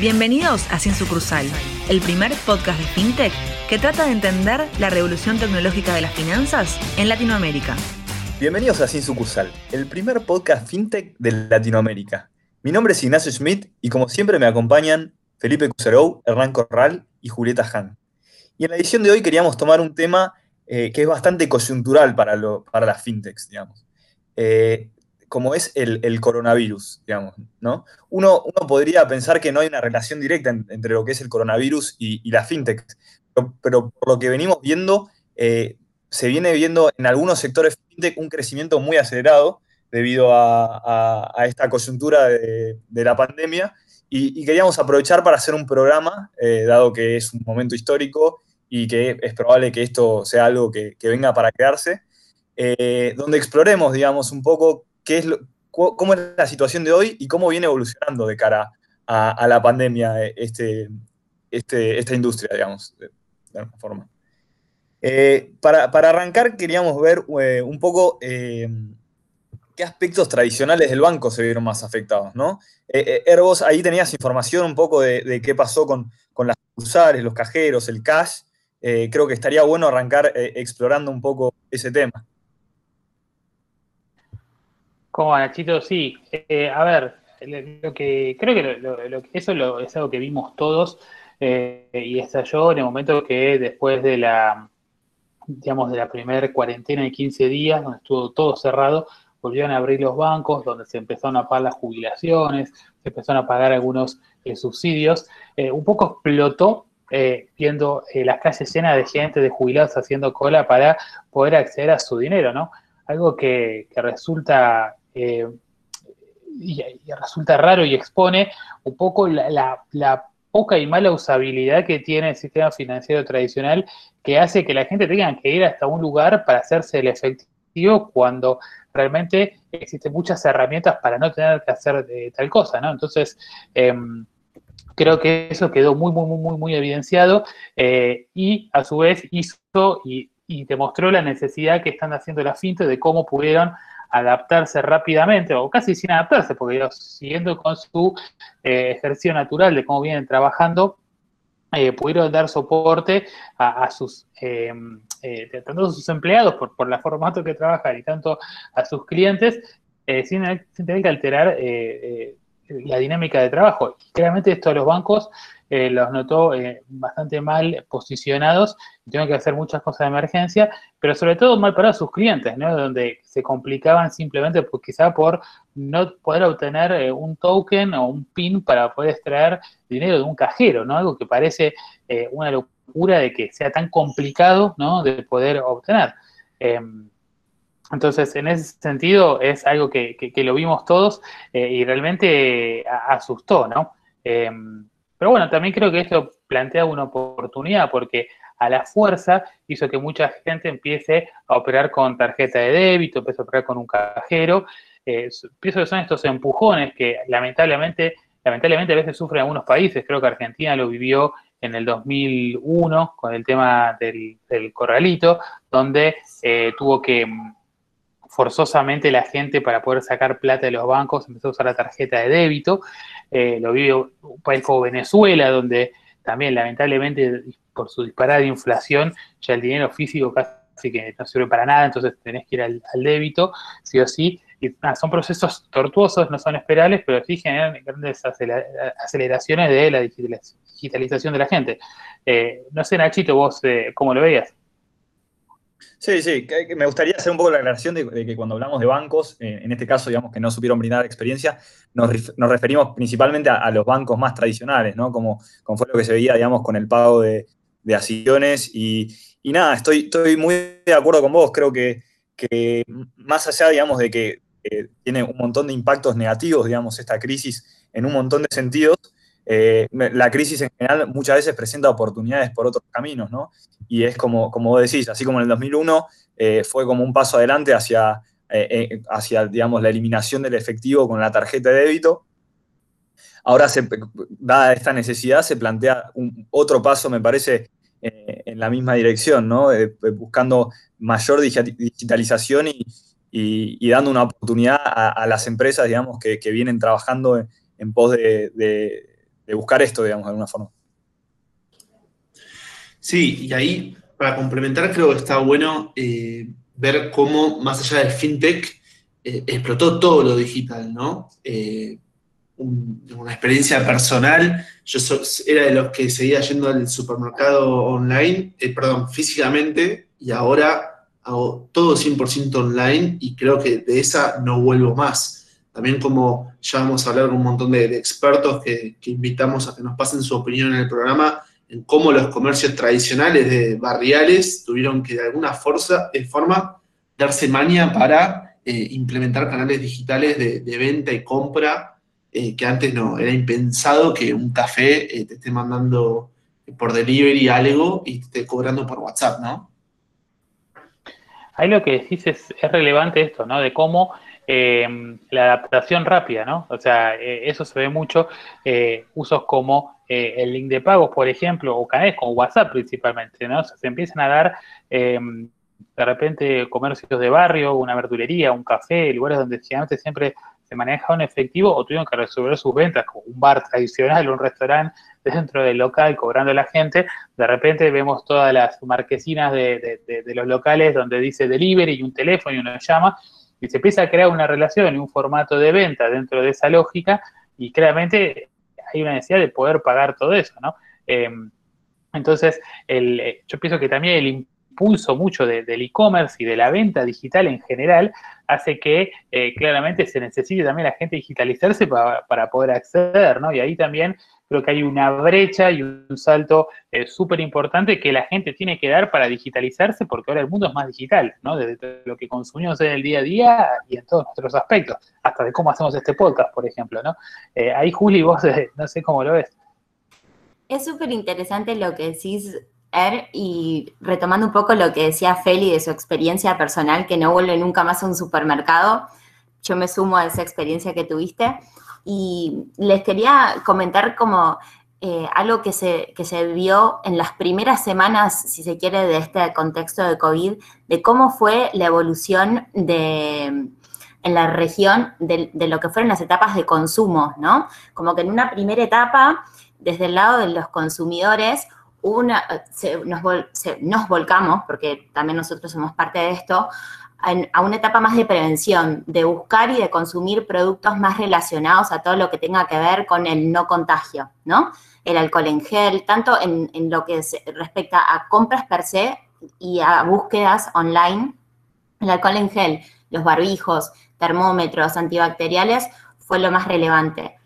Bienvenidos a Sin Sucursal, el primer podcast de FinTech que trata de entender la revolución tecnológica de las finanzas en Latinoamérica. Bienvenidos a Sin Sucursal, el primer podcast FinTech de Latinoamérica. Mi nombre es Ignacio Schmidt y como siempre me acompañan Felipe Cuserou, Hernán Corral y Julieta Han. Y en la edición de hoy queríamos tomar un tema eh, que es bastante coyuntural para, para las fintechs, digamos. Eh, como es el, coronavirus, digamos, ¿no? Uno, uno, podría pensar que no hay una relación directa entre lo que es el coronavirus y, la fintech, pero, por lo que venimos viendo, eh, se viene viendo en algunos sectores fintech un crecimiento muy acelerado debido a, esta coyuntura de, la pandemia y, queríamos aprovechar para hacer un programa, eh, dado que es un momento histórico y que es probable que esto sea algo que, venga para quedarse, eh, donde exploremos, digamos, un poco cómo es la situación de hoy y cómo viene evolucionando de cara a, la pandemia eh, este, este, esta industria, digamos, de, alguna forma. Eh, para, arrancar, queríamos ver eh, un poco qué aspectos tradicionales del banco se vieron más afectados, ¿no? Erbos, ahí tenías información un poco de, qué pasó con, las usuarios, los cajeros, el cash. creo que estaría bueno arrancar explorando un poco ese tema. ¿Cómo va, Nachito? Sí, eh, a ver, lo que creo que eso es algo que vimos todos eh, y estalló en el momento que después de la, digamos, de la primera cuarentena de 15 días, donde estuvo todo cerrado, volvieron a abrir los bancos, donde se empezaron a pagar las jubilaciones, se empezaron a pagar algunos eh, subsidios. un poco explotó viendo las calles llenas de gente, de jubilados haciendo cola para poder acceder a su dinero, ¿no? Algo que, que resulta eh, y, resulta raro y expone un poco la, poca y mala usabilidad que tiene el sistema financiero tradicional que hace que la gente tenga que ir hasta un lugar para hacerse el efectivo cuando realmente existen muchas herramientas para no tener que hacer eh, tal cosa, ¿no? Entonces, em, creo que eso quedó muy, muy, muy, muy, evidenciado eh, y a su vez hizo y, y, demostró la necesidad que están haciendo las fintas de cómo pudieron adaptarse rápidamente, o casi sin adaptarse, porque siguiendo con su eh, ejercicio natural de cómo vienen trabajando, eh, pudieron dar soporte a, sus eh, tanto a sus empleados por, por la formato que trabajan y tanto a sus clientes sin, tener que alterar la dinámica de trabajo. Y claramente esto a los bancos eh, los notó eh, bastante mal posicionados tuvieron que hacer muchas cosas de emergencia, pero sobre todo mal para sus clientes, ¿no? Donde se complicaban simplemente pues, quizá por no poder obtener eh, un token o un PIN para poder extraer dinero de un cajero, ¿no? Algo que parece una locura de que sea tan complicado, ¿no? De poder obtener. Entonces, en ese sentido, es algo que, lo vimos todos y realmente asustó, ¿no? Em, pero bueno, también creo que esto plantea una oportunidad porque a la fuerza hizo que mucha gente empiece a operar con tarjeta de débito, empiece a operar con un cajero. Eh, pienso que son estos empujones que lamentablemente, lamentablemente a veces sufren algunos países. Creo que Argentina lo vivió en el 2001 con el tema del, corralito, donde eh, tuvo que forzosamente la gente para poder sacar plata de los bancos empezó a usar la tarjeta de débito. Eh, lo vive un país como Venezuela, donde también lamentablemente por su disparada inflación ya el dinero físico casi que no sirve para nada, entonces tenés que ir al, débito, sí o sí. Y, son procesos tortuosos, no son esperables, pero sí generan grandes aceleraciones de la digitalización de la gente. Eh, no sé, Nachito, vos eh, cómo lo veías. Sí, sí, me gustaría hacer un poco la aclaración de, que cuando hablamos de bancos, eh, en este caso, digamos, que no supieron brindar experiencia, nos, referimos principalmente a, los bancos más tradicionales, ¿no? Como, como, fue lo que se veía, digamos, con el pago de, de acciones. Y, nada, estoy, estoy muy de acuerdo con vos. Creo que, más allá, digamos, de que tiene un montón de impactos negativos, digamos, esta crisis en un montón de sentidos, eh, la crisis en general muchas veces presenta oportunidades por otros caminos, ¿no? Y es como, como vos decís, así como en el 2001 eh, fue como un paso adelante hacia, eh, hacia, digamos, la eliminación del efectivo con la tarjeta de débito. Ahora, dada esta necesidad, se plantea un, otro paso, me parece, en la misma dirección, ¿no? buscando mayor digitalización y, dando una oportunidad a, las empresas, digamos, que, vienen trabajando en, pos de buscar esto, digamos, de alguna forma. Sí, y ahí, para complementar, creo que está bueno eh, ver cómo, más allá del fintech, eh, explotó todo lo digital, ¿no? Eh, una experiencia personal, yo era de los que seguía yendo al supermercado online, perdón, físicamente, y ahora hago todo 100% online y creo que de esa no vuelvo más. También como ya vamos a hablar con un montón de, expertos que, invitamos a que nos pasen su opinión en el programa, en cómo los comercios tradicionales de barriales tuvieron que de alguna forza, de forma darse maña para eh, implementar canales digitales de, venta y compra, eh, que antes no, era impensado que un café eh, te esté mandando por delivery algo y te esté cobrando por WhatsApp, ¿no? Ahí lo que decís es relevante esto, ¿no? De cómo la adaptación rápida, ¿no? O sea, eso se ve mucho, usos como eh, el link de pagos, por ejemplo, o canales como WhatsApp principalmente, ¿no? se empiezan a dar em, de repente comercios de barrio, una verdulería, un café, lugares donde antes siempre se maneja un efectivo o tuvieron que resolver sus ventas, como un bar tradicional, un restaurante dentro del local cobrando a la gente, de repente vemos todas las marquesinas de, de los locales donde dice delivery y un teléfono y uno llama, y se empieza a crear una relación y un formato de venta dentro de esa lógica, y claramente hay una necesidad de poder pagar todo eso, ¿no? Em, entonces, eh, yo pienso que también el impulso mucho del e-commerce y de la venta digital en general hace que eh, claramente se necesite también la gente digitalizarse para, poder acceder, ¿no? Y ahí también creo que hay una brecha y un salto eh, súper importante que la gente tiene que dar para digitalizarse porque ahora el mundo es más digital, ¿no? Desde lo que consumimos en el día a día y en todos nuestros aspectos, hasta de cómo hacemos este podcast, por ejemplo, ¿no? Eh, ahí, Juli, vos no sé cómo lo ves. Es súper interesante lo que decís, Er, y retomando un poco lo que decía Feli de su experiencia personal, que no vuelve nunca más a un supermercado, yo me sumo a esa experiencia que tuviste. Y les quería comentar como eh, algo que se, que se vio en las primeras semanas, si se quiere, de este contexto de COVID, de cómo fue la evolución de, en la región de, lo que fueron las etapas de consumo, ¿no? Como que en una primera etapa, desde el lado de los consumidores, una, nos, nos volcamos, porque también nosotros somos parte de esto, a una etapa más de prevención, de buscar y de consumir productos más relacionados a todo lo que tenga que ver con el no contagio, ¿no? El alcohol en gel, tanto en, lo que respecta a compras per se y a búsquedas online, el alcohol en gel, los barbijos, termómetros, antibacteriales, fue lo más relevante.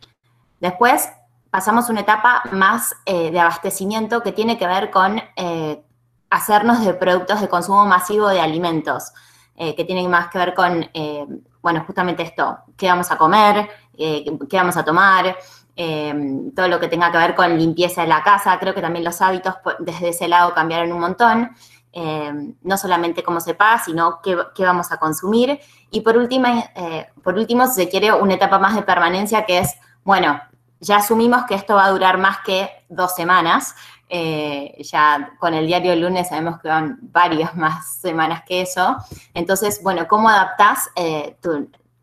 Después pasamos a una etapa más eh, de abastecimiento que tiene que ver con eh, hacernos de productos de consumo masivo de alimentos. Eh, que tienen más que ver con, eh, bueno, justamente esto, qué vamos a comer, eh, qué vamos a tomar, todo lo que tenga que ver con limpieza de la casa. Creo que también los hábitos desde ese lado cambiaron un montón. no solamente cómo se paga, sino qué, qué, vamos a consumir. Y por último, por último, si se quiere, una etapa más de permanencia que es, bueno, ya asumimos que esto va a durar más que dos semanas, eh, ya con el diario lunes sabemos que van varias más semanas que eso. Entonces, bueno, ¿cómo adaptás eh,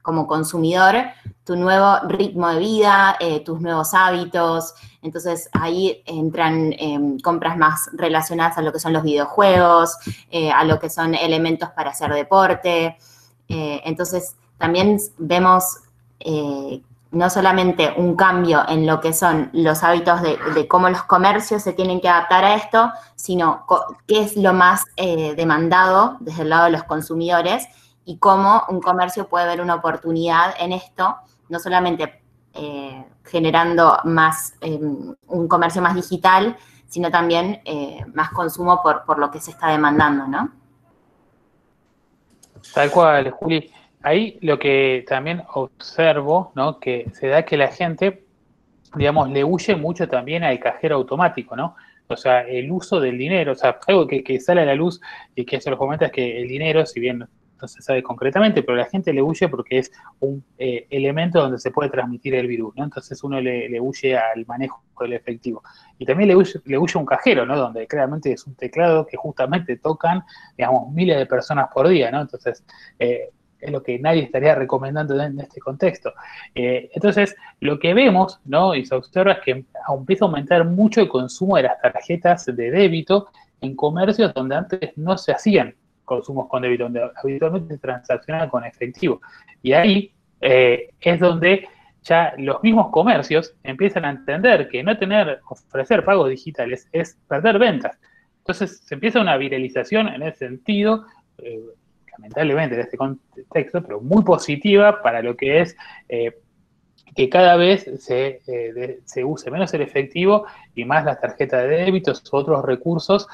como consumidor tu nuevo ritmo de vida, eh, tus nuevos hábitos? Entonces, ahí entran em, compras más relacionadas a lo que son los videojuegos, a lo que son elementos para hacer deporte. entonces, también vemos no solamente un cambio en lo que son los hábitos de, cómo los comercios se tienen que adaptar a esto, sino qué es lo más eh, demandado desde el lado de los consumidores y cómo un comercio puede ver una oportunidad en esto, no solamente eh, generando más em, un comercio más digital, sino también eh, más consumo por, por lo que se está demandando, ¿no? Tal cual, Juli ahí lo que también observo, ¿no? Que se da que la gente, digamos, le huye mucho también al cajero automático, ¿no? O sea, el uso del dinero, o sea, algo que, sale a la luz y que se lo comenta es que el dinero, si bien no se sabe concretamente, pero la gente le huye porque es un eh, elemento donde se puede transmitir el virus, ¿no? Entonces uno le, huye al manejo del efectivo. Y también le huye, le huye un cajero, ¿no? Donde claramente es un teclado que justamente tocan, digamos, miles de personas por día, ¿no? Entonces, eh, es lo que nadie estaría recomendando en este contexto. Eh, entonces, lo que vemos, ¿no? Y se observa es que empieza a aumentar mucho el consumo de las tarjetas de débito en comercios donde antes no se hacían consumos con débito, donde habitualmente se transaccionaba con efectivo. Y ahí eh, es donde ya los mismos comercios empiezan a entender que no tener, ofrecer pagos digitales es perder ventas. Entonces se empieza una viralización en ese sentido, eh, lamentablemente en este contexto, pero muy positiva para lo que es eh, que cada vez se, eh, se, use menos el efectivo y más las tarjetas de débitos u otros recursos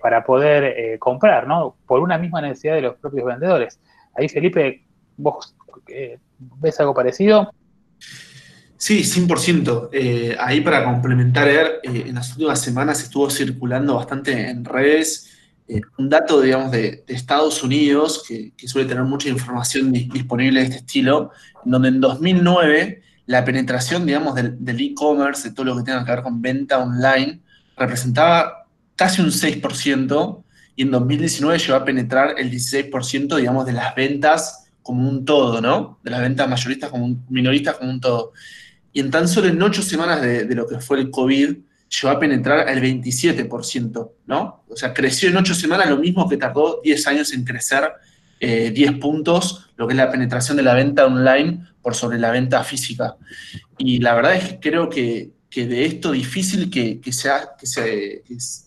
para poder comprar, ¿no? Por una misma necesidad de los propios vendedores. Ahí, Felipe, ¿vos ves algo parecido? Sí, 100%. Eh, ahí para complementar, eh, en las últimas semanas estuvo circulando bastante en redes eh, un dato, digamos, de, Estados Unidos, que, suele tener mucha información disponible de este estilo, en donde en 2009 la penetración, digamos, del e-commerce, de todo lo que tenga que ver con venta online, representaba casi un 6%, y en 2019 llegó a penetrar el 16%, digamos, de las ventas como un todo, ¿no? De las ventas mayoristas como un, minoristas como un todo y en tan solo en ocho semanas de, lo que fue el COVID, llegó a penetrar al 27%, ¿no? O sea, creció en ocho semanas lo mismo que tardó 10 años en crecer 10 eh, puntos, lo que es la penetración de la venta online por sobre la venta física. Y la verdad es que creo que, de esto difícil que, sea, que, se,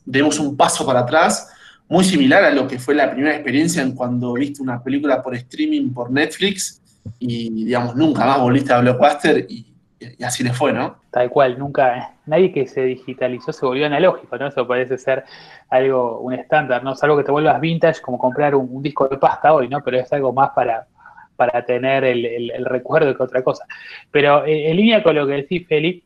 demos un paso para atrás, muy similar a lo que fue la primera experiencia en cuando viste una película por streaming por Netflix y, digamos, nunca más volviste a Blockbuster y y así le fue, ¿no? Tal cual, nunca, nadie que se digitalizó se volvió analógico, ¿no? Eso parece ser algo, un estándar, ¿no? Es algo que te vuelvas vintage, como comprar un, disco de pasta hoy, ¿no? Pero es algo más para, para tener el, recuerdo que otra cosa. Pero eh, en línea con lo que decís, Feli,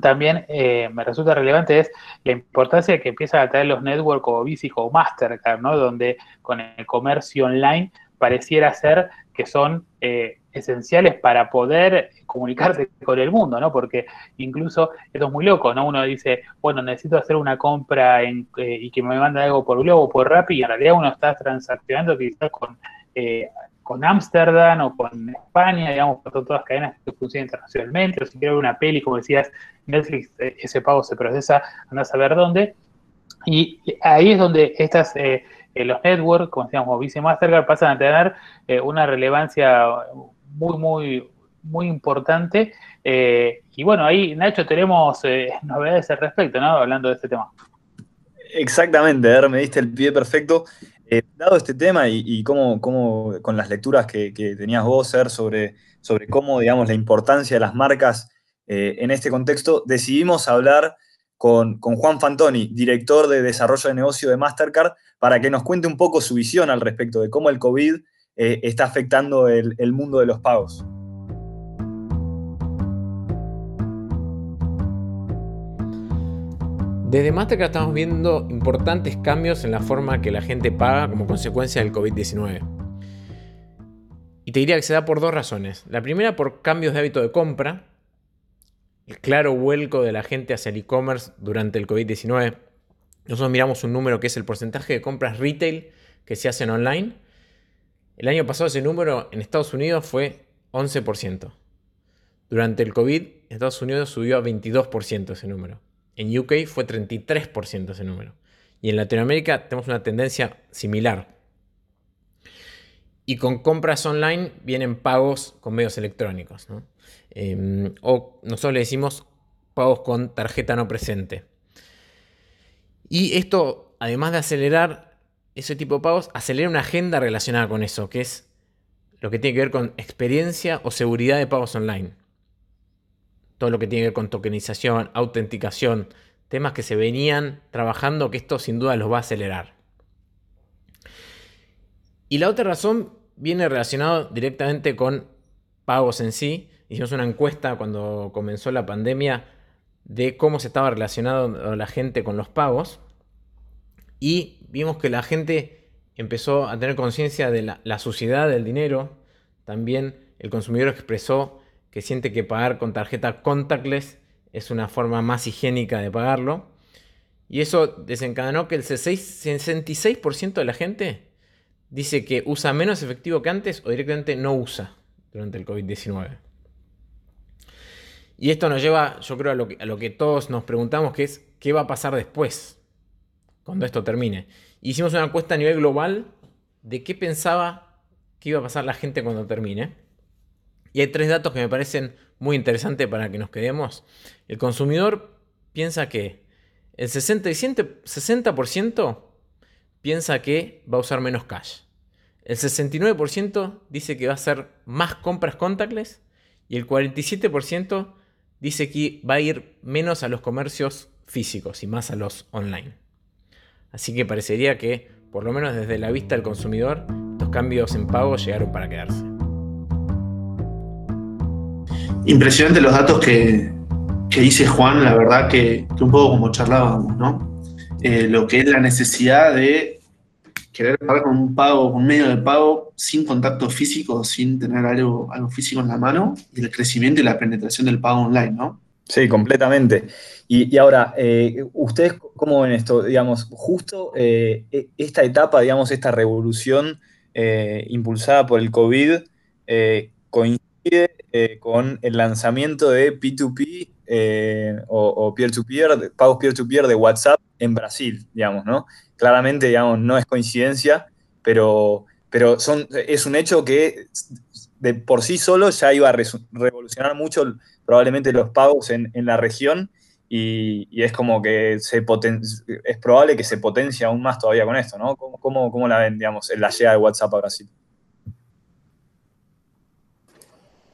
también eh, me resulta relevante es la importancia que empiezan a traer los networks o Visa o Mastercard, ¿no? Donde con el comercio online pareciera ser que son eh, esenciales para poder comunicarte con el mundo, ¿no? Porque incluso esto es muy loco, ¿no? Uno dice, bueno, necesito hacer una compra en, eh, y que me mande algo por Globo, por Rappi, y en realidad uno está transaccionando quizás con eh, con Ámsterdam o con España, digamos, con todas las cadenas que funcionan internacionalmente, o si quiero ver una peli, como decías, Netflix, ese pago se procesa, anda a saber dónde. Y ahí es donde estas los networks, como decíamos, y Mastercard, pasan a tener eh, una relevancia muy, muy, muy importante. Eh, y bueno, ahí, Nacho, tenemos eh, novedades al respecto, ¿no? Hablando de este tema. Exactamente, ver, me diste el pie perfecto. dado este tema y, cómo, cómo, con las lecturas que, tenías vos, Ser, sobre, sobre cómo, digamos, la importancia de las marcas en este contexto, decidimos hablar con, Juan Fantoni, director de desarrollo de negocio de Mastercard, para que nos cuente un poco su visión al respecto de cómo el COVID eh, está afectando el, mundo de los pagos. Desde Mastercard estamos viendo importantes cambios en la forma que la gente paga como consecuencia del COVID-19. Y te diría que se da por dos razones. La primera por cambios de hábito de compra, el claro vuelco de la gente hacia el e-commerce durante el COVID-19. Nosotros miramos un número que es el porcentaje de compras retail que se hacen online. El año pasado ese número en Estados Unidos fue 11%. Durante el COVID, en Estados Unidos subió a 22% ese número. En UK fue 33% ese número. Y en Latinoamérica tenemos una tendencia similar. Y con compras online vienen pagos con medios electrónicos. Em, o nosotros le decimos pagos con tarjeta no presente. Y esto, además de acelerar ese tipo de pagos, acelera una agenda relacionada con eso, que es lo que tiene que ver con experiencia o seguridad de pagos online. Todo lo que tiene que ver con tokenización, autenticación, temas que se venían trabajando, que esto sin duda los va a acelerar. Y la otra razón viene relacionado directamente con pagos en sí. Hicimos una encuesta cuando comenzó la pandemia de cómo se estaba relacionando la gente con los pagos. Y vimos que la gente empezó a tener conciencia de la, suciedad del dinero. También el consumidor expresó que siente que pagar con tarjeta contactless es una forma más higiénica de pagarlo. Y eso desencadenó que el 66% de la gente dice que usa menos efectivo que antes o directamente no usa durante el COVID-19. Y esto nos lleva, yo creo, a lo, que, a lo que todos nos preguntamos, que es qué va a pasar después, cuando esto termine. Hicimos una encuesta a nivel global de qué pensaba que iba a pasar la gente cuando termine. Y hay tres datos que me parecen muy interesantes para que nos quedemos. El consumidor piensa que el 60% piensa que va a usar menos cash. El 69% dice que va a hacer más compras contactless y el 47% dice que va a ir menos a los comercios físicos y más a los online. Así que parecería que, por lo menos desde la vista del consumidor, estos cambios en pago llegaron para quedarse. Impresionante los datos que, dice Juan, la verdad que, un poco como charlábamos, ¿no? Eh, lo que es la necesidad de querer pagar con un pago, con un medio de pago sin contacto físico, sin tener algo, algo físico en la mano, y el crecimiento y la penetración del pago online, ¿no? Sí, completamente. Y, ahora, eh, ¿ustedes cómo ven esto? Digamos, justo eh, e, esta etapa, digamos, esta revolución eh, impulsada por el COVID coincide con el lanzamiento de P2P o peer-to-peer, pagos peer-to-peer de WhatsApp en Brasil, digamos, ¿no? claramente, digamos, no es coincidencia, pero, pero son, es un hecho que de por sí solo ya iba a revolucionar mucho probablemente los pagos en, la región y, es como que se es probable que se potencie aún más todavía con esto, ¿no? ¿Cómo, cómo, la ven, digamos, la llegada de WhatsApp a Brasil?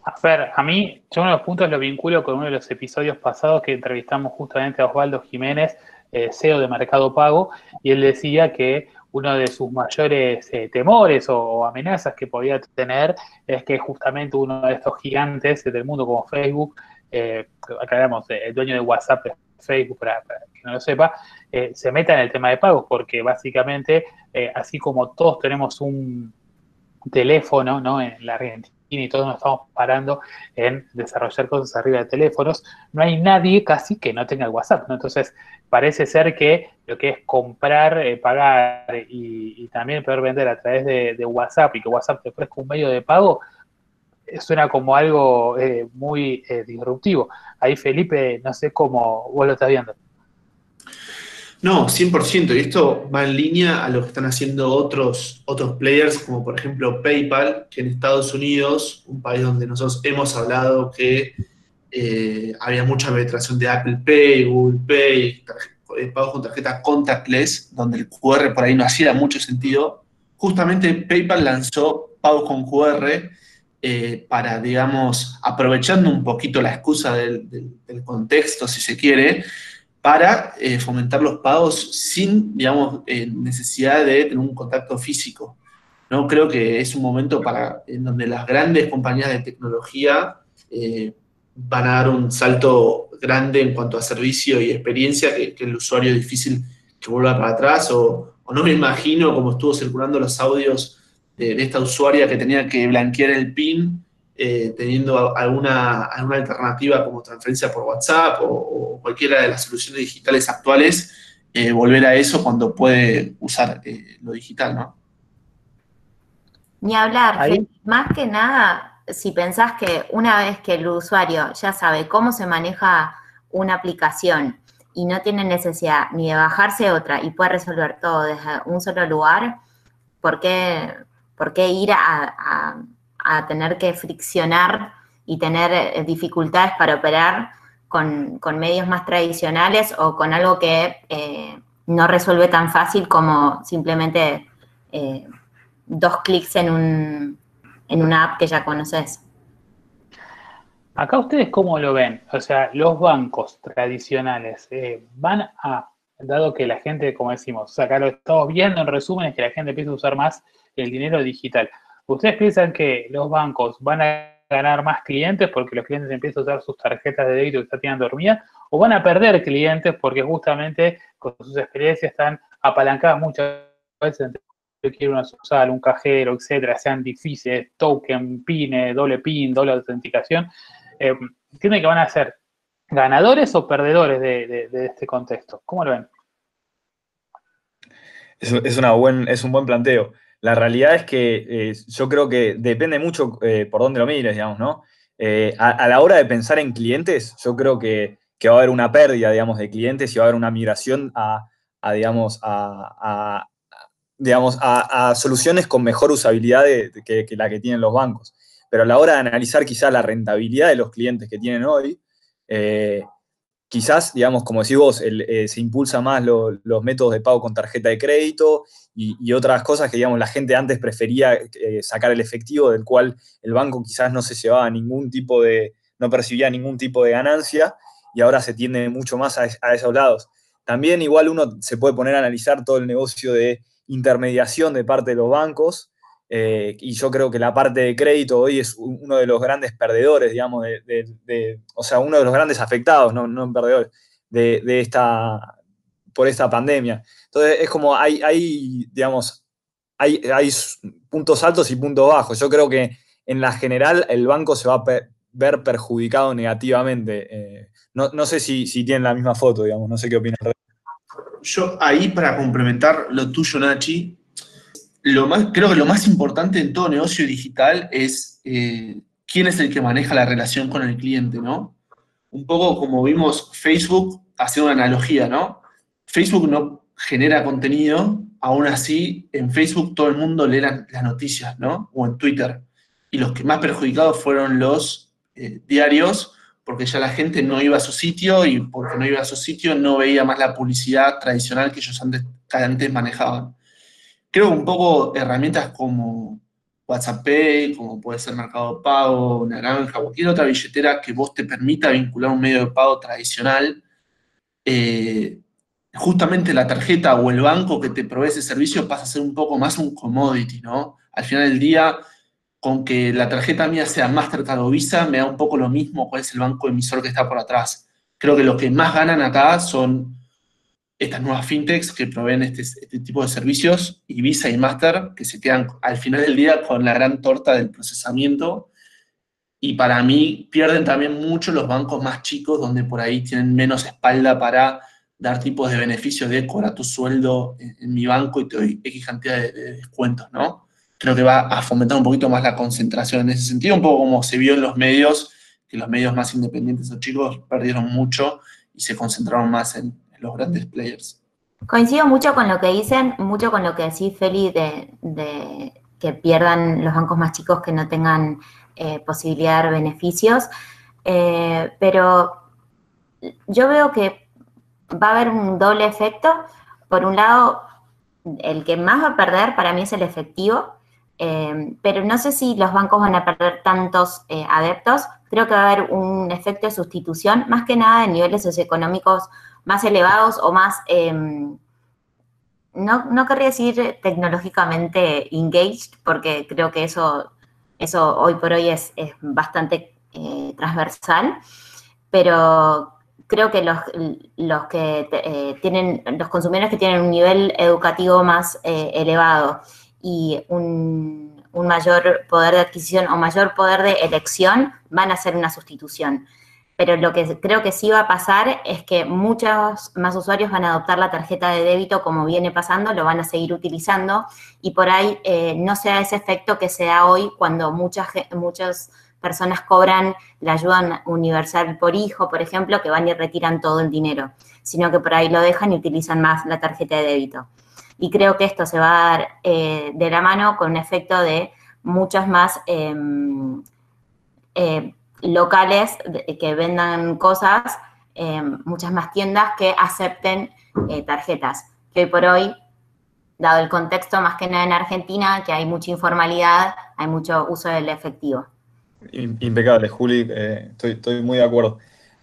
A ver, a mí, yo uno de los puntos lo vinculo con uno de los episodios pasados que entrevistamos justamente a Osvaldo Jiménez eh, CEO de Mercado Pago, y él decía que uno de sus mayores eh, temores o, amenazas que podía tener es que justamente uno de estos gigantes del mundo como Facebook, eh, aclaramos, el dueño de WhatsApp es Facebook, para, que no lo sepa, se meta en el tema de pagos, porque básicamente, así como todos tenemos un teléfono ¿no? en la Argentina, y todos nos estamos parando en desarrollar cosas arriba de teléfonos, no hay nadie casi que no tenga el WhatsApp, ¿no? Entonces, parece ser que lo que es comprar, eh, pagar y, también poder vender a través de, WhatsApp y que WhatsApp te ofrezca un medio de pago, eh, suena como algo eh, muy disruptivo. Ahí, Felipe, no sé cómo vos lo estás viendo. No, 100%. Y esto va en línea a lo que están haciendo otros, otros players, como por ejemplo PayPal, que en Estados Unidos, un país donde nosotros hemos hablado que eh, había mucha penetración de Apple Pay, Google Pay, eh, pagos con tarjeta contactless, donde el QR por ahí no hacía mucho sentido. Justamente PayPal lanzó pagos con QR eh, para, digamos, aprovechando un poquito la excusa del contexto, si se quiere, para eh, fomentar los pagos sin, digamos, eh, necesidad de tener un contacto físico. ¿no? Creo que es un momento para, en donde las grandes compañías de tecnología eh, van a dar un salto grande en cuanto a servicio y experiencia, que, el usuario es difícil que vuelva para atrás, o, no me imagino cómo estuvo circulando los audios de, de esta usuaria que tenía que blanquear el PIN eh, teniendo alguna, alguna alternativa como transferencia por WhatsApp o, cualquiera de las soluciones digitales actuales, eh, volver a eso cuando puede usar eh, lo digital, ¿no? Ni hablar, más que nada, si pensás que una vez que el usuario ya sabe cómo se maneja una aplicación y no tiene necesidad ni de bajarse otra y puede resolver todo desde un solo lugar, ¿por qué, por qué ir a a tener que friccionar y tener eh, dificultades para operar con, medios más tradicionales o con algo que eh, no resuelve tan fácil como simplemente eh, dos clics en, un, en una app que ya conoces. Acá ustedes cómo lo ven, o sea, los bancos tradicionales van a, dado que la gente, como decimos, o sea, acá lo estamos viendo en resumen, es que la gente empieza a usar más el dinero digital. ¿Ustedes piensan que los bancos van a ganar más clientes porque los clientes empiezan a usar sus tarjetas de débito que están teniendo dormidas? ¿O van a perder clientes porque justamente con sus experiencias están apalancadas muchas veces entre yo quiero una social, un cajero, etcétera, sean difíciles, token, PIN, doble PIN, doble autenticación? Eh, ¿Tienen que van a ser ganadores o perdedores de, este contexto? ¿Cómo lo ven? Es, una buen, es un buen planteo. La realidad es que yo creo que depende mucho por dónde lo mires, digamos, ¿no? A, la hora de pensar en clientes, yo creo que, va a haber una pérdida, digamos, de clientes y va a haber una migración a, digamos, a, digamos, a, soluciones con mejor usabilidad que, la que tienen los bancos. Pero a la hora de analizar quizás la rentabilidad de los clientes que tienen hoy, eh, quizás, digamos, como decís vos, eh, se impulsa más los métodos de pago con tarjeta de crédito y, otras cosas que, digamos, la gente antes prefería eh, sacar el efectivo, del cual el banco quizás no se llevaba ningún tipo de, no percibía ningún tipo de ganancia y ahora se tiende mucho más a, a esos lados. También igual uno se puede poner a analizar todo el negocio de intermediación de parte de los bancos, eh, y yo creo que la parte de crédito hoy es uno de los grandes perdedores, digamos, de, o sea, uno de los grandes afectados, no, no perdedores, de, esta, por esta pandemia. Entonces, es como hay, hay digamos, hay, hay, puntos altos y puntos bajos. Yo creo que en la general el banco se va a ver perjudicado negativamente. Eh, no, sé si, si, tienen la misma foto, digamos, no sé qué opinan yo ahí para complementar lo tuyo, Nachi, lo más, creo que lo más importante en todo negocio digital es eh, quién es el que maneja la relación con el cliente, ¿no? Un poco como vimos Facebook, haciendo una analogía, ¿no? Facebook no genera contenido, aún así en Facebook todo el mundo lee las noticias, ¿no? O en Twitter. Y los que más perjudicados fueron los eh, diarios, porque ya la gente no iba a su sitio y porque no iba a su sitio no veía más la publicidad tradicional que ellos antes, antes manejaban. Creo un poco herramientas como WhatsApp Pay, como puede ser Mercado Pago, Naranja, cualquier otra billetera que vos te permita vincular un medio de pago tradicional, eh, justamente la tarjeta o el banco que te provee ese servicio pasa a ser un poco más un commodity, ¿no? Al final del día, con que la tarjeta mía sea Mastercard o Visa, me da un poco lo mismo cuál es el banco emisor que está por atrás. Creo que los que más ganan acá son estas nuevas fintechs que proveen este, este, tipo de servicios y Visa y Master que se quedan al final del día con la gran torta del procesamiento. Y para mí pierden también mucho los bancos más chicos donde por ahí tienen menos espalda para dar tipos de beneficios de cobra tu sueldo en, mi banco y te doy X cantidad de descuentos, ¿no? creo que va a fomentar un poquito más la concentración en ese sentido, un poco como se vio en los medios, que los medios más independientes o chicos perdieron mucho y se concentraron más en, los grandes players. Coincido mucho con lo que dicen, mucho con lo que decís, Feli, de, que pierdan los bancos más chicos que no tengan eh, posibilidad de dar beneficios, eh, pero yo veo que va a haber un doble efecto. Por un lado, el que más va a perder para mí es el efectivo, eh, pero no sé si los bancos van a perder tantos adeptos. Creo que va a haber un efecto de sustitución, más que nada en niveles socioeconómicos más elevados o más, em, no, no, querría decir tecnológicamente engaged, porque creo que eso, eso hoy por hoy es, bastante eh, transversal, pero creo que los, los que tienen, los consumidores que tienen un nivel educativo más elevado y un, mayor poder de adquisición o mayor poder de elección van a ser una sustitución. Pero lo que creo que sí va a pasar es que muchos más usuarios van a adoptar la tarjeta de débito como viene pasando, lo van a seguir utilizando y por ahí eh, no sea ese efecto que se da hoy cuando muchas, muchas personas cobran la ayuda universal por hijo, por ejemplo, que van y retiran todo el dinero, sino que por ahí lo dejan y utilizan más la tarjeta de débito. Y creo que esto se va a dar eh, de la mano con un efecto de muchos más em, eh, locales que vendan cosas, em, muchas más tiendas que acepten eh, tarjetas, que hoy por hoy, dado el contexto más que nada en Argentina, que hay mucha informalidad, hay mucho uso del efectivo. Impecable, Juli, estoy, estoy, muy de acuerdo.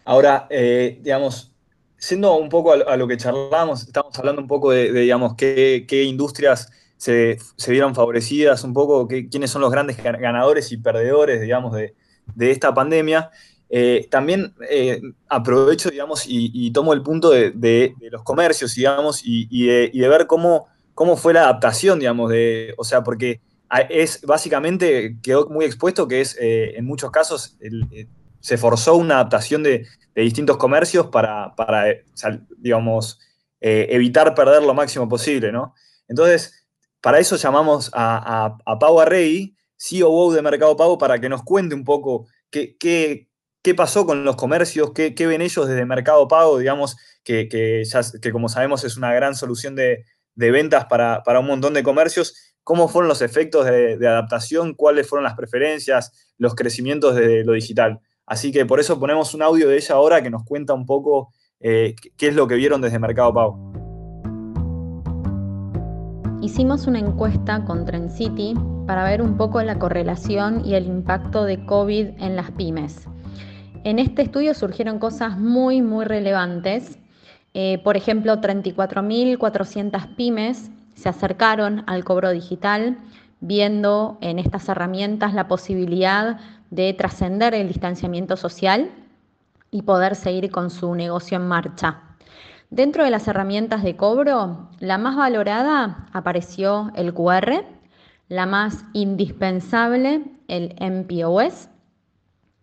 Ahora, digamos, siendo un poco a, lo que charlamos, estamos hablando un poco de, digamos, qué, industrias se, vieron favorecidas, un poco quiénes son los grandes ganadores y perdedores, digamos, de, esta pandemia. Eh, también eh, aprovecho, digamos, y, tomo el punto de, los comercios, digamos, y, de, ver cómo, cómo fue la adaptación, digamos, de, o sea, porque es básicamente quedó muy expuesto que es eh, en muchos casos se forzó una adaptación de, distintos comercios para, digamos, eh, evitar perder lo máximo posible, ¿no? Entonces, para eso llamamos a, a, Pau Arrey, COO de Mercado Pago, para que nos cuente un poco qué, qué, qué pasó con los comercios, qué, qué, ven ellos desde Mercado Pago, digamos, que, que, que como sabemos es una gran solución de, de ventas para, para, un montón de comercios. ¿Cómo fueron los efectos de, de, adaptación? ¿Cuáles fueron las preferencias, los crecimientos de lo digital? Así que por eso ponemos un audio de ella ahora que nos cuenta un poco eh, qué es lo que vieron desde Mercado Pago. Hicimos una encuesta con City para ver un poco la correlación y el impacto de COVID en las pymes. En este estudio surgieron cosas muy, muy relevantes. Eh, por ejemplo, 34.400 pymes se acercaron al cobro digital, viendo en estas herramientas la posibilidad de trascender el distanciamiento social y poder seguir con su negocio en marcha. Dentro de las herramientas de cobro, la más valorada apareció el QR, la más indispensable el MPOS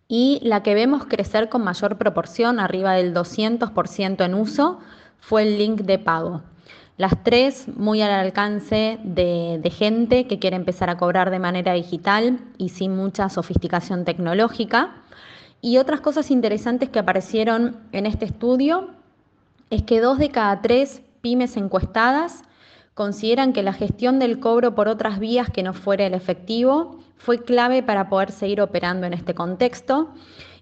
y la que vemos crecer con mayor proporción, arriba del 200% en uso, fue el link de pago. Las tres muy al alcance de, de, gente que quiere empezar a cobrar de manera digital y sin mucha sofisticación tecnológica. Y otras cosas interesantes que aparecieron en este estudio es que dos de cada tres pymes encuestadas consideran que la gestión del cobro por otras vías que no fuera el efectivo fue clave para poder seguir operando en este contexto.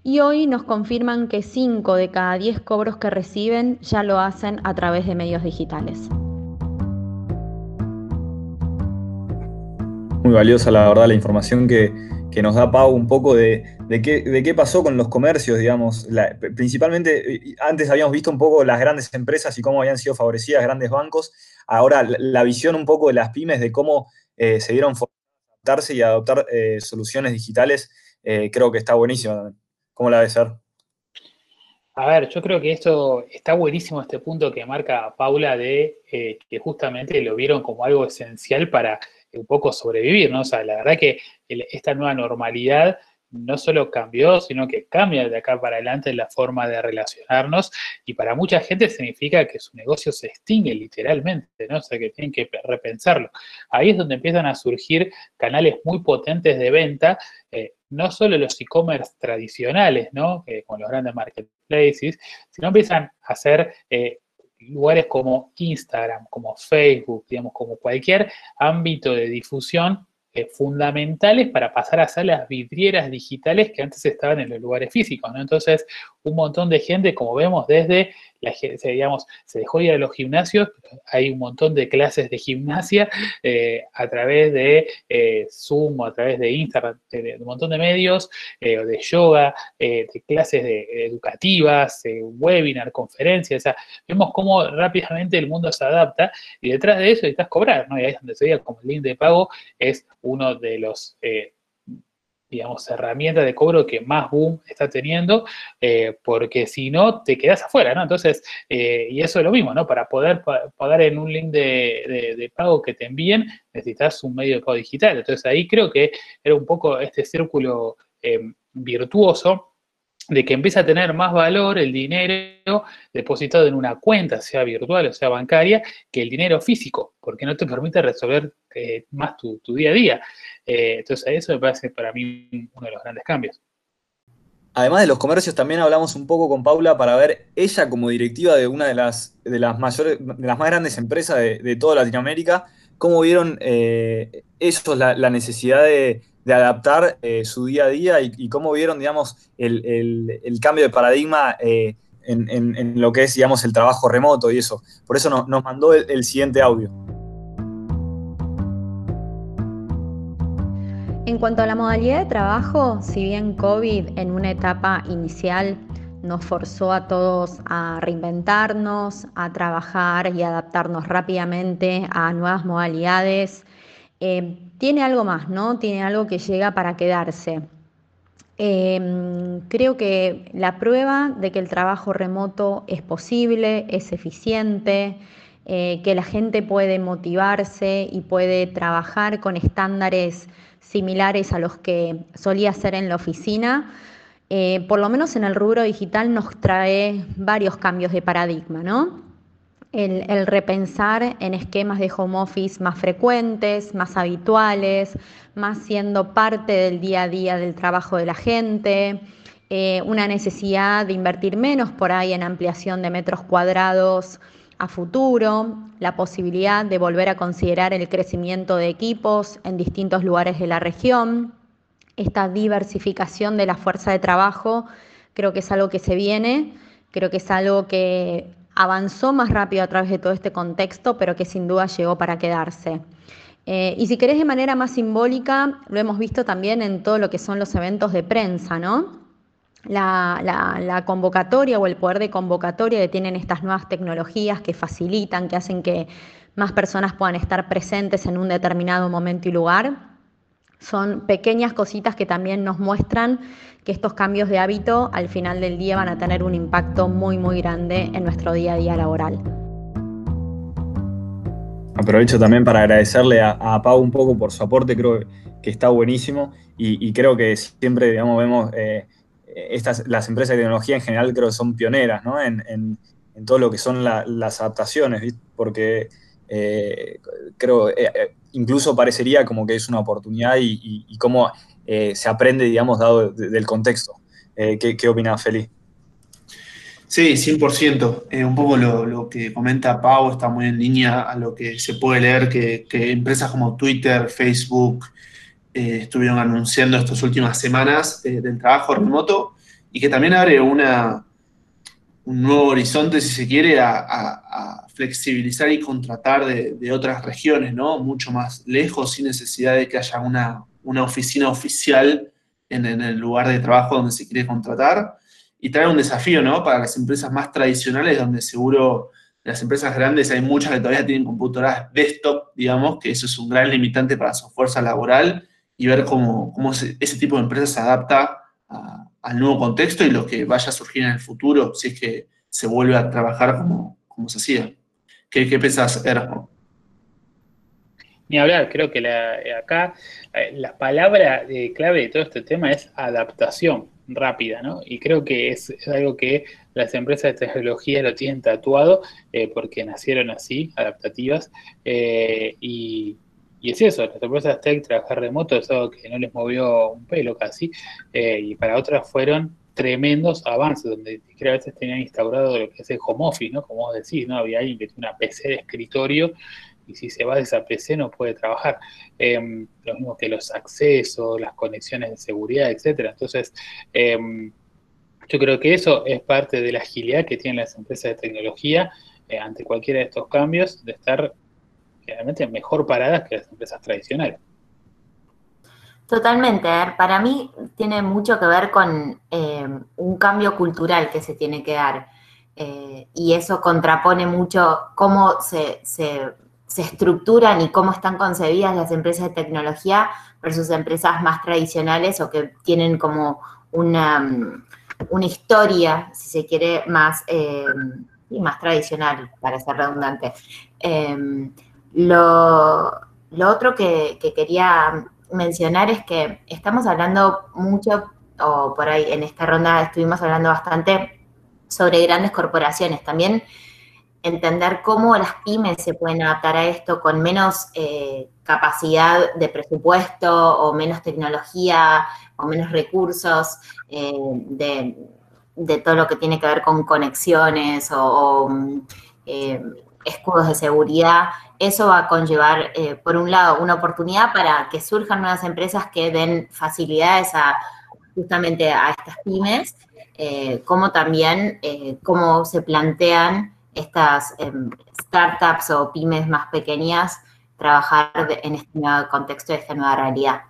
Y hoy nos confirman que 5 de cada 10 cobros que reciben ya lo hacen a través de medios digitales. Muy valiosa, la verdad, la información que, que nos da Pau un poco de, de, qué, de, qué, pasó con los comercios, digamos. Principalmente, antes habíamos visto un poco las grandes empresas y cómo habían sido favorecidas grandes bancos. Ahora, la, la visión un poco de las pymes, de cómo eh, se dieron adaptarse y adoptar eh, soluciones digitales, eh, creo que está buenísimo también. ¿Cómo la ves, Ser? A ver, yo creo que esto está buenísimo este punto que marca Paula de eh, que justamente lo vieron como algo esencial para un poco sobrevivir, ¿no? O sea, la verdad que esta nueva normalidad no solo cambió, sino que cambia de acá para adelante la forma de relacionarnos y para mucha gente significa que su negocio se extingue literalmente, ¿no? O sea, que tienen que repensarlo. Ahí es donde empiezan a surgir canales muy potentes de venta, eh, no solo los e-commerce tradicionales, ¿no? Eh, con los grandes marketplaces, sino empiezan a hacer eh, lugares como Instagram, como Facebook, digamos, como cualquier ámbito de difusión eh, fundamentales para pasar a ser las vidrieras digitales que antes estaban en los lugares físicos, ¿no? Entonces, un montón de gente, como vemos, desde, la, digamos, se dejó ir a los gimnasios, hay un montón de clases de gimnasia eh, a través de eh, Zoom a través de Instagram, de, de un montón de medios, eh, de yoga, eh, de clases de, educativas, webinar, conferencias, o sea, vemos cómo rápidamente el mundo se adapta y detrás de eso necesitas cobrar, ¿no? Y ahí es donde se veía como el link de pago es uno de los eh, digamos, herramienta de cobro que más boom está teniendo, eh, porque si no, te quedas afuera, ¿no? Entonces, eh, y eso es lo mismo, ¿no? Para poder pagar en un link de, pago que te envíen, necesitas un medio de pago digital. Entonces, ahí creo que era un poco este círculo eh, virtuoso de que empieza a tener más valor el dinero depositado en una cuenta, sea virtual o sea bancaria, que el dinero físico, porque no te permite resolver eh, más tu, tu, día a día. Eh, entonces, eso me parece para mí uno de los grandes cambios. Además de los comercios, también hablamos un poco con Paula para ver ella como directiva de una de las, de las mayores, de las más grandes empresas de, de toda Latinoamérica, cómo vieron eh, ellos la, la necesidad de de adaptar eh, su día a día y, cómo vieron, digamos, el, el, cambio de paradigma eh, en, en, lo que es, digamos, el trabajo remoto y eso. Por eso no, nos mandó el, el siguiente audio. En cuanto a la modalidad de trabajo, si bien COVID en una etapa inicial nos forzó a todos a reinventarnos, a trabajar y adaptarnos rápidamente a nuevas modalidades, eh, tiene algo más, ¿no? Tiene algo que llega para quedarse. Eh, creo que la prueba de que el trabajo remoto es posible, es eficiente, eh, que la gente puede motivarse y puede trabajar con estándares similares a los que solía hacer en la oficina, eh, por lo menos en el rubro digital nos trae varios cambios de paradigma, ¿no? El, repensar en esquemas de home office más frecuentes, más habituales, más siendo parte del día a día del trabajo de la gente, eh, una necesidad de invertir menos por ahí en ampliación de metros cuadrados a futuro, la posibilidad de volver a considerar el crecimiento de equipos en distintos lugares de la región, esta diversificación de la fuerza de trabajo, creo que es algo que se viene, creo que es algo que avanzó más rápido a través de todo este contexto, pero que sin duda llegó para quedarse. Eh, y si querés de manera más simbólica, lo hemos visto también en todo lo que son los eventos de prensa, ¿no? La, convocatoria o el poder de convocatoria que tienen estas nuevas tecnologías que facilitan, que hacen que más personas puedan estar presentes en un determinado momento y lugar, son pequeñas cositas que también nos muestran que estos cambios de hábito al final del día van a tener un impacto muy, muy grande en nuestro día a día laboral. Aprovecho también para agradecerle a, Pau un poco por su aporte, creo que está buenísimo. Y, creo que siempre, digamos, vemos eh, estas, las empresas de tecnología en general creo que son pioneras en, todo lo que son las adaptaciones, porque eh, creo, eh, incluso parecería como que es una oportunidad y cómo eh, se aprende, digamos, dado del contexto. Eh, ¿qué, ¿Qué opinas, Feli? Sí, 100%. Eh, un poco lo, que comenta Pau está muy en línea a lo que se puede leer que, empresas como Twitter, Facebook estuvieron anunciando estas últimas semanas del trabajo remoto y que también abre una, un nuevo horizonte, si se quiere, a, flexibilizar y contratar de, de, otras regiones, ¿no? Mucho más lejos, sin necesidad de que haya una, una oficina oficial en, el lugar de trabajo donde se quiere contratar y trae un desafío, ¿no? Para las empresas más tradicionales, donde seguro las empresas grandes hay muchas que todavía tienen computadoras desktop, digamos, que eso es un gran limitante para su fuerza laboral y ver cómo, cómo ese tipo de empresas se adapta al nuevo contexto y lo que vaya a surgir en el futuro, si es que se vuelve a trabajar como, como se hacía. ¿Qué, qué pensás, Erasmo? Ni hablar, creo que acá eh, la palabra clave de todo este tema es adaptación rápida, ¿no? Y creo que es, algo que las empresas de tecnología lo tienen tatuado eh, porque nacieron así, adaptativas, eh, y, es eso, las empresas tech trabajar remoto es algo que no les movió un pelo casi, y para otras fueron tremendos avances, donde a veces tenían instaurado lo que es el home office, ¿no? Como vos decís, ¿no? Había alguien que tiene una PC de escritorio y si se va de esa PC no puede trabajar. Em, lo mismo que los accesos, las conexiones de seguridad, etcétera. Entonces, em, yo creo que eso es parte de la agilidad que tienen las empresas de tecnología eh, ante cualquiera de estos cambios, de estar realmente mejor paradas que las empresas tradicionales. Totalmente, para mí tiene mucho que ver con em, un cambio cultural que se tiene que dar. Eh, y eso contrapone mucho cómo se se estructuran y cómo están concebidas las empresas de tecnología versus empresas más tradicionales o que tienen como una, mm, una historia, si se quiere, más, eh, más tradicional, para ser redundante. Em, lo, otro que, que, quería mencionar es que estamos hablando mucho, o por ahí en esta ronda estuvimos hablando bastante sobre grandes corporaciones. También entender cómo las pymes se pueden adaptar a esto con menos eh, capacidad de presupuesto o menos tecnología o menos recursos eh, de, todo lo que tiene que ver con conexiones o, eh, escudos de seguridad. Eso va a conllevar, por un lado, una oportunidad para que surjan nuevas empresas que den facilidades a justamente a estas pymes, como también cómo se plantean estas em, startups o pymes más pequeñas trabajar en este nuevo contexto, de esta nueva realidad.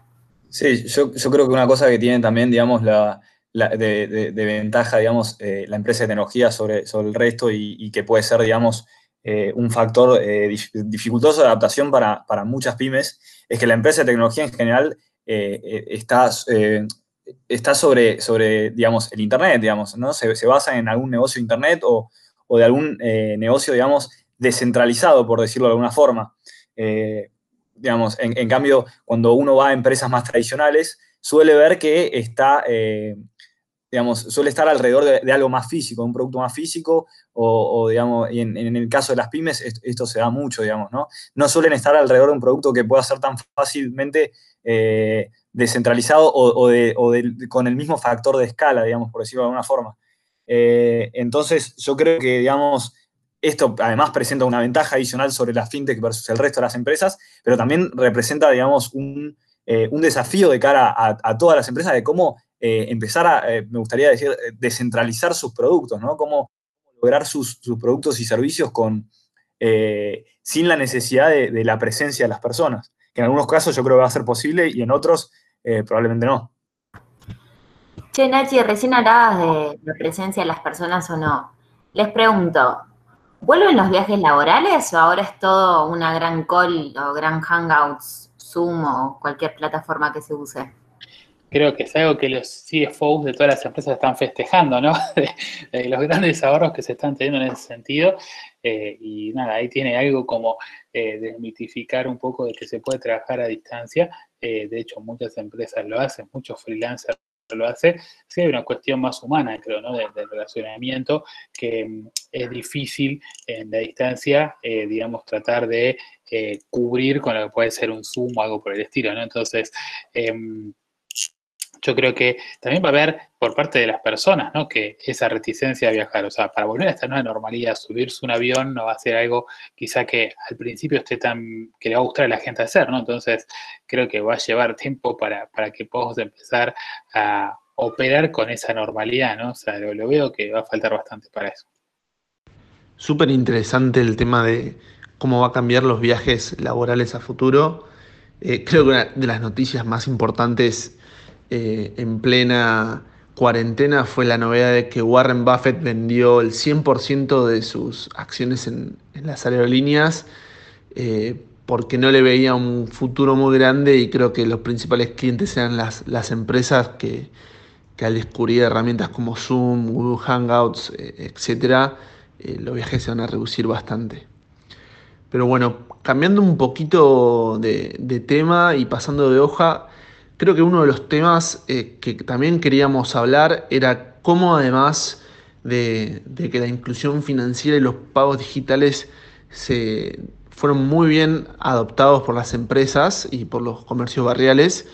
Sí, yo, creo que una cosa que tiene también, digamos, la, de, ventaja, digamos, eh, la empresa de tecnología sobre, sobre el resto y, que puede ser, digamos, eh, un factor eh, dificultoso de adaptación para, muchas pymes, es que la empresa de tecnología en general está, está sobre, sobre, digamos, el Internet, digamos, ¿no? Se, se basa en algún negocio de Internet o, o de algún eh, negocio, digamos, descentralizado, por decirlo de alguna forma. Eh, digamos, en, cambio, cuando uno va a empresas más tradicionales, suele ver que está, eh, digamos, suele estar alrededor de, algo más físico, un producto más físico, o, digamos, y en, el caso de las pymes esto, se da mucho, digamos, ¿no? No suelen estar alrededor de un producto que pueda ser tan fácilmente descentralizado o, con el mismo factor de escala, digamos, por decirlo de alguna forma. Eh, entonces, yo creo que, digamos, esto además presenta una ventaja adicional sobre la fintech versus el resto de las empresas, pero también representa, digamos, un, eh, desafío de cara a, todas las empresas de cómo eh, empezar a, me gustaría decir, descentralizar sus productos, ¿no? Cómo lograr sus, productos y servicios con, sin la necesidad de, la presencia de las personas, que en algunos casos yo creo que va a ser posible y en otros probablemente no. Che, Nachi, recién hablabas de la presencia de las personas o no. Les pregunto, ¿vuelven los viajes laborales o ahora es todo una gran call o gran hangouts, Zoom o cualquier plataforma que se use? Creo que es algo que los CFOs de todas las empresas están festejando, ¿no? De, los grandes ahorros que se están teniendo en ese sentido. Eh, y nada, ahí tiene algo como eh, desmitificar un poco de que se puede trabajar a distancia. Eh, de hecho, muchas empresas lo hacen, muchos freelancers lo hace, sí hay una cuestión más humana, creo, ¿no? Del, relacionamiento, que mm, es difícil en la distancia, eh, digamos, tratar de eh, cubrir con lo que puede ser un Zoom o algo por el estilo, ¿no? Entonces, em, yo creo que también va a haber por parte de las personas, ¿no? Que esa reticencia a viajar, o sea, para volver a esta nueva normalidad, subirse un avión no va a ser algo quizá que al principio esté tan, que le va a gustar a la gente hacer, ¿no? Entonces, creo que va a llevar tiempo para, que podamos empezar a operar con esa normalidad, ¿no? O sea, lo, veo que va a faltar bastante para eso. Súper interesante el tema de cómo va a cambiar los viajes laborales a futuro. Eh, creo que una de las noticias más importantes eh, en plena cuarentena fue la novedad de que Warren Buffett vendió el 100% de sus acciones en, las aerolíneas eh, porque no le veía un futuro muy grande y creo que los principales clientes eran las, las empresas que, al descubrir herramientas como Zoom, Google Hangouts, eh, etc., los viajes se van a reducir bastante. Pero bueno, cambiando un poquito de tema y pasando de hoja, Creo que uno de los temas eh, que también queríamos hablar era cómo además de, que la inclusión financiera y los pagos digitales se fueron muy bien adoptados por las empresas y por los comercios barriales,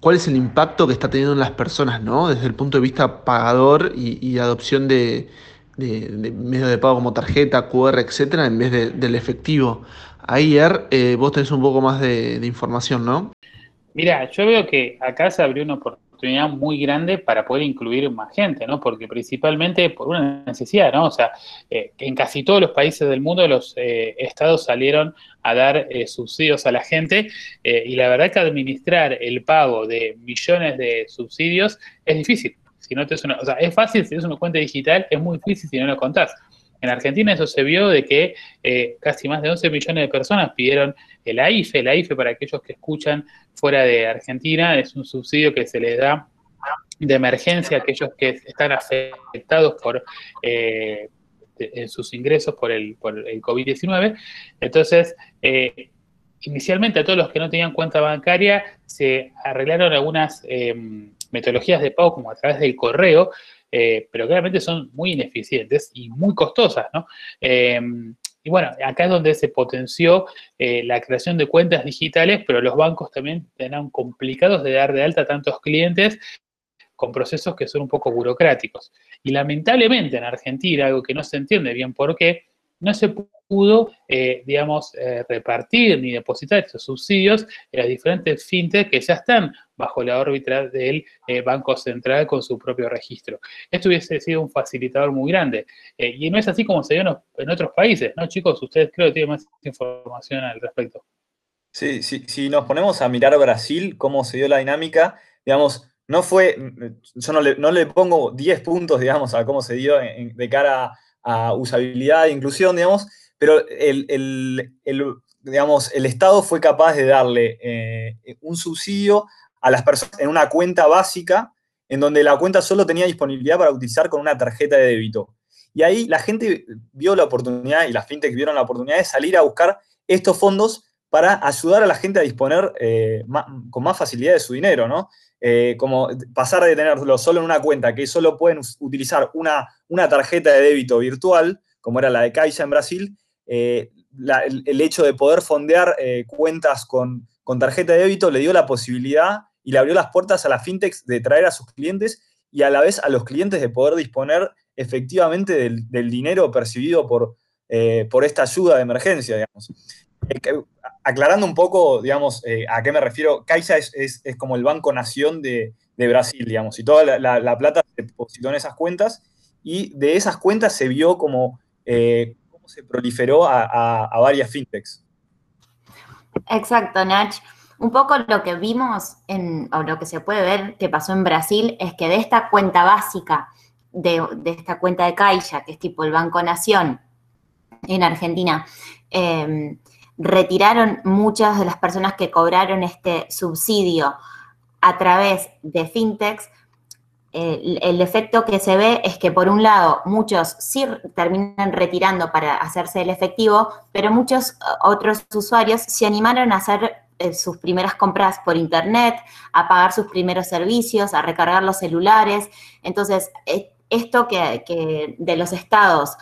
cuál es el impacto que está teniendo en las personas, ¿no? Desde el punto de vista pagador y, adopción de, medios de pago como tarjeta, QR, etcétera, en vez del efectivo. Ahí, Er, eh, vos tenés un poco más de información, ¿no? Mira, yo veo que acá se abrió una oportunidad muy grande para poder incluir más gente, ¿no? Porque principalmente por una necesidad, ¿no? O sea, eh, en casi todos los países del mundo los eh, estados salieron a dar eh, subsidios a la gente y la verdad que administrar el pago de millones de subsidios es difícil. Si no te es una, o sea, es fácil si es una cuenta digital, es muy difícil si no lo contás. En Argentina eso se vio de que eh, casi más de 11 millones de personas pidieron el AIFE. El AIFE, para aquellos que escuchan fuera de Argentina, es un subsidio que se les da de emergencia a aquellos que están afectados por eh, sus ingresos por el, por el COVID-19. Entonces, eh, inicialmente a todos los que no tenían cuenta bancaria se arreglaron algunas metodologías de pago como a través del correo, eh, pero claramente son muy ineficientes y muy costosas, ¿no? Em, y bueno, acá es donde se potenció eh, la creación de cuentas digitales, pero los bancos también tenían complicados de dar de alta a tantos clientes con procesos que son un poco burocráticos. Y lamentablemente en Argentina, algo que no se entiende bien por qué, no se pudo, eh, digamos, eh, repartir ni depositar estos subsidios en las diferentes fintech que ya están bajo la órbita del eh, Banco Central con su propio registro. Esto hubiese sido un facilitador muy grande. y no es así como se dio en otros países, ¿no, chicos? Ustedes creo que tienen más información al respecto. Sí, sí, si nos ponemos a mirar Brasil, cómo se dio la dinámica, digamos, no fue, yo no le, no le pongo 10 puntos, digamos, a cómo se dio de cara a a usabilidad e inclusión, digamos, pero el, digamos, el Estado fue capaz de darle eh, un subsidio a las personas en una cuenta básica, en donde la cuenta solo tenía disponibilidad para utilizar con una tarjeta de débito. Y ahí la gente vio la oportunidad, y las fintech vieron la oportunidad de salir a buscar estos fondos para ayudar a la gente a disponer eh, con más facilidad de su dinero, ¿no? Eh, como pasar de tenerlo solo en una cuenta, que solo pueden utilizar una, una tarjeta de débito virtual, como era la de Caixa en Brasil, eh, el, hecho de poder fondear eh, cuentas con, tarjeta de débito le dio la posibilidad y le abrió las puertas a las fintechs de traer a sus clientes y a la vez a los clientes de poder disponer efectivamente del, dinero percibido por, por esta ayuda de emergencia, digamos aclarando un poco, digamos, eh, a qué me refiero, Caixa es, como el Banco Nación de, Brasil, digamos, y toda la, plata se depositó en esas cuentas y de esas cuentas se vio como eh, cómo se proliferó a, varias fintechs. Exacto, Nach. Un poco lo que vimos en, o lo que se puede ver que pasó en Brasil es que de esta cuenta básica, de, esta cuenta de Caixa, que es tipo el Banco Nación en Argentina, eh, retiraron muchas de las personas que cobraron este subsidio a través de fintechs, el, efecto que se ve es que por un lado muchos sí terminan retirando para hacerse el efectivo, pero muchos otros usuarios se animaron a hacer eh, sus primeras compras por internet, a pagar sus primeros servicios, a recargar los celulares. Entonces, e, esto que, de los estados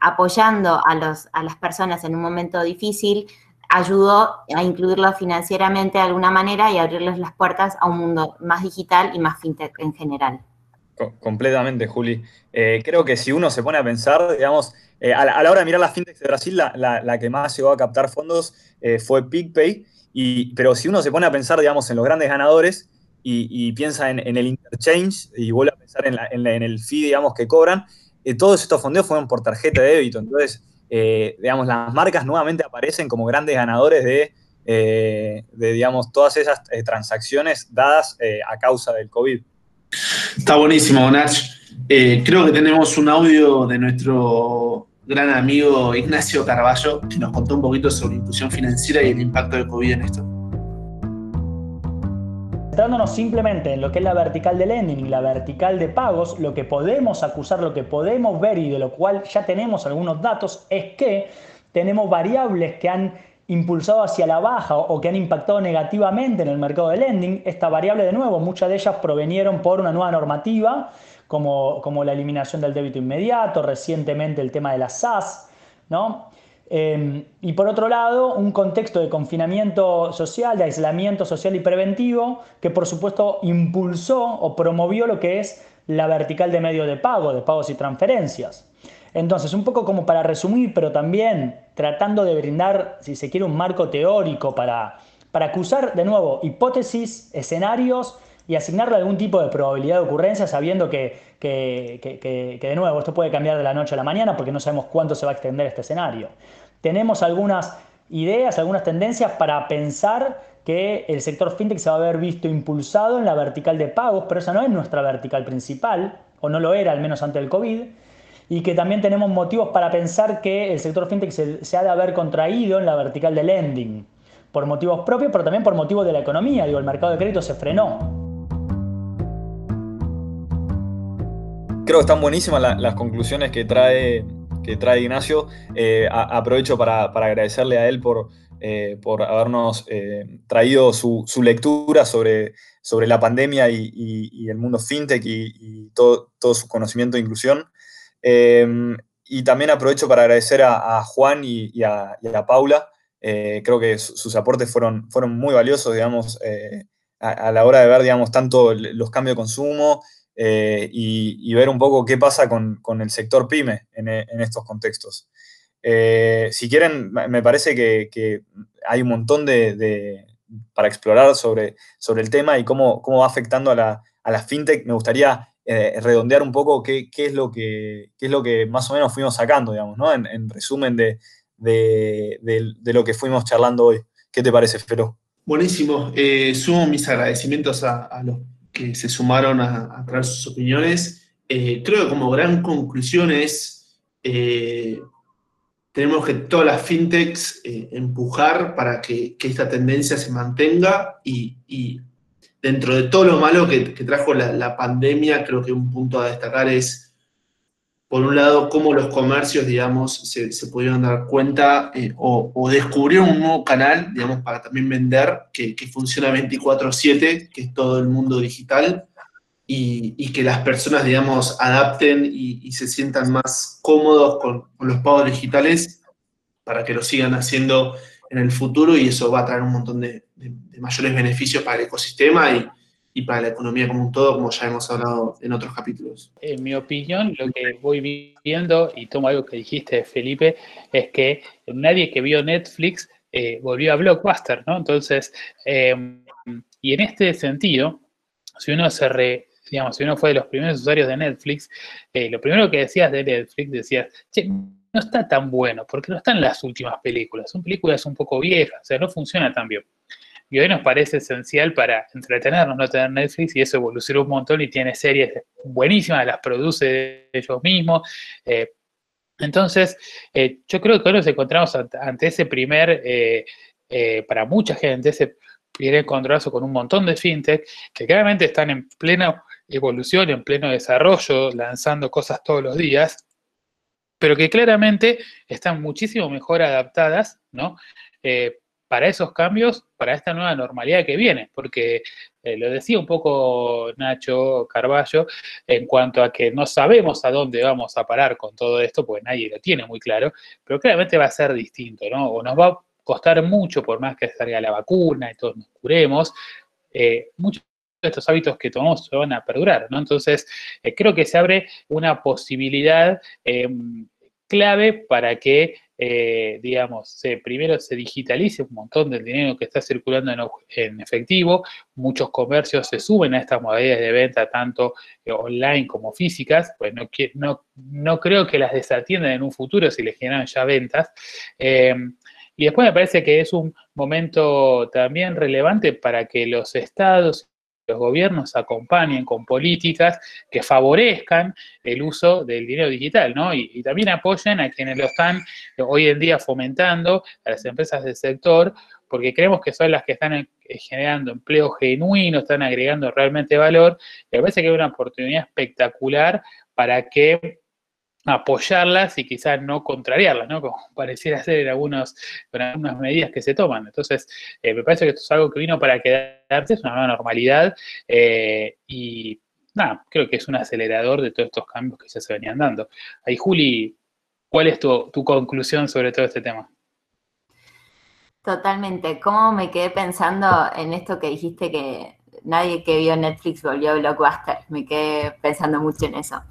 apoyando a, los, a las personas en un momento difícil, ayudó a incluirlo financieramente de alguna manera y abrirles las puertas a un mundo más digital y más fintech en general. completamente, Juli. Eh, creo que si uno se pone a pensar, digamos, eh, a, la, hora de mirar las fintechs de Brasil, la, que más llegó a captar fondos eh, fue PicPay, y, pero si uno se pone a pensar, digamos, en los grandes ganadores y, piensa en, el interchange y vuelve a pensar en, en el fee, digamos, que cobran, todos estos fondos fueron por tarjeta de débito. Entonces, eh, digamos, las marcas nuevamente aparecen como grandes ganadores de, eh, digamos, todas esas eh, transacciones dadas a causa del COVID. Está buenísimo, Nach. creo que tenemos un audio de nuestro gran amigo Ignacio Carballo, que nos contó un poquito sobre inclusión financiera y el impacto del COVID en esto. Centrándonos simplemente en lo que es la vertical de lending y la vertical de pagos, lo que podemos acusar, lo que podemos ver y de lo cual ya tenemos algunos datos es que tenemos variables que han impulsado hacia la baja o que han impactado negativamente en el mercado de lending. Esta variable, de nuevo, muchas de ellas provenieron por una nueva normativa, como, como la eliminación del débito inmediato, recientemente el tema de las SAS, ¿no? Em, y por otro lado, un contexto de confinamiento social, de aislamiento social y preventivo, que por supuesto impulsó o promovió lo que es la vertical de medio de pago, de pagos y transferencias. Entonces, un poco como para resumir, pero también tratando de brindar, si se quiere, un marco teórico para, para acusar de nuevo hipótesis, escenarios y asignarle algún tipo de probabilidad de ocurrencia sabiendo que, que, de nuevo esto puede cambiar de la noche a la mañana porque no sabemos cuánto se va a extender este escenario. Tenemos algunas ideas, algunas tendencias para pensar que el sector fintech se va a haber visto impulsado en la vertical de pagos, pero esa no es nuestra vertical principal, o no lo era al menos antes del COVID, y que también tenemos motivos para pensar que el sector fintech se, se ha de haber contraído en la vertical de lending, por motivos propios, pero también por motivos de la economía, digo, el mercado de crédito se frenó. Creo que están buenísimas las conclusiones que trae, que trae Ignacio. Eh, aprovecho para, agradecerle a él por, eh, por habernos eh, traído su, lectura sobre, sobre la pandemia y, el mundo fintech y, todo, todo, su conocimiento de inclusión. y también aprovecho para agradecer a, Juan y, a, Paula. creo que sus aportes fueron, fueron muy valiosos, digamos, a, la hora de ver, digamos, tanto los cambios de consumo eh, y, ver un poco qué pasa con, el sector pyme en, estos contextos. Eh, si quieren, me parece que, hay un montón de, para explorar sobre, sobre el tema y cómo, cómo va afectando a la, a la fintech. Me gustaría eh, redondear un poco qué, es lo que, es lo que más o menos fuimos sacando, digamos, ¿no? en, resumen de, lo que fuimos charlando hoy. ¿Qué te parece, Fero? Buenísimo. sumo mis agradecimientos a, a los que se sumaron a, traer sus opiniones. Eh, creo que como gran conclusión es, eh, tenemos que todas las fintechs eh, empujar para que, esta tendencia se mantenga y, dentro de todo lo malo que, trajo la, pandemia, creo que un punto a destacar es por un lado, cómo los comercios, digamos, se, pudieron dar cuenta eh, o, descubrieron un nuevo canal, digamos, para también vender, que, funciona 24/7, que es todo el mundo digital, y, que las personas, digamos, adapten y, se sientan más cómodos con, los pagos digitales para que lo sigan haciendo en el futuro y eso va a traer un montón de, de mayores beneficios para el ecosistema y, y para la economía como un todo, como ya hemos hablado en otros capítulos. En mi opinión, lo que voy viendo, y tomo algo que dijiste, Felipe, es que nadie que vio Netflix eh, volvió a Blockbuster, ¿no? Entonces, em, y en este sentido, si uno se re, digamos, si uno fue de los primeros usuarios de Netflix, eh, lo primero que decías de Netflix, decías, che, no está tan bueno, porque no están las últimas películas, son películas un poco viejas, o sea, no funciona tan bien. Y hoy nos parece esencial para entretenernos, no tener Netflix, y eso evolucionó un montón y tiene series buenísimas, las produce ellos mismos. Eh, entonces, eh, yo creo que hoy nos encontramos ante ese primer, eh, para mucha gente, ese primer encontronazo con un montón de fintech que claramente están en plena evolución, en pleno desarrollo, lanzando cosas todos los días, pero que claramente están muchísimo mejor adaptadas, ¿no? Para esos cambios, para esta nueva normalidad que viene, porque eh, lo decía un poco Nacho Carballo, en cuanto a que no sabemos a dónde vamos a parar con todo esto, porque nadie lo tiene muy claro, pero claramente va a ser distinto, ¿no? O nos va a costar mucho, por más que salga la vacuna y todos nos curemos, eh, muchos de estos hábitos que tomamos se van a perdurar, ¿no? Entonces, eh, creo que se abre una posibilidad em, clave para que eh, digamos, primero se digitalice un montón del dinero que está circulando en, efectivo, muchos comercios se suben a estas modalidades de venta, tanto eh, online como físicas, pues no, no, no, creo que las desatiendan en un futuro si les generan ya ventas. Eh, y después me parece que es un momento también relevante para que los estados los gobiernos acompañen con políticas que favorezcan el uso del dinero digital, ¿no? Y, también apoyen a quienes lo están hoy en día fomentando, a las empresas del sector, porque creemos que son las que están eh, generando empleo genuino, están agregando realmente valor, y me parece que hay una oportunidad espectacular para que apoyarlas y quizás no contrariarlas, ¿no? Como pareciera ser en, algunos, en algunas medidas que se toman. Entonces, eh, me parece que esto es algo que vino para quedarse, es una nueva normalidad eh, y nada, creo que es un acelerador de todos estos cambios que ya se venían dando. Ahí, Juli, ¿cuál es tu, tu conclusión sobre todo este tema? Totalmente. ¿Cómo me quedé pensando en esto que dijiste que nadie que vio Netflix volvió a Blockbuster? Me quedé pensando mucho en eso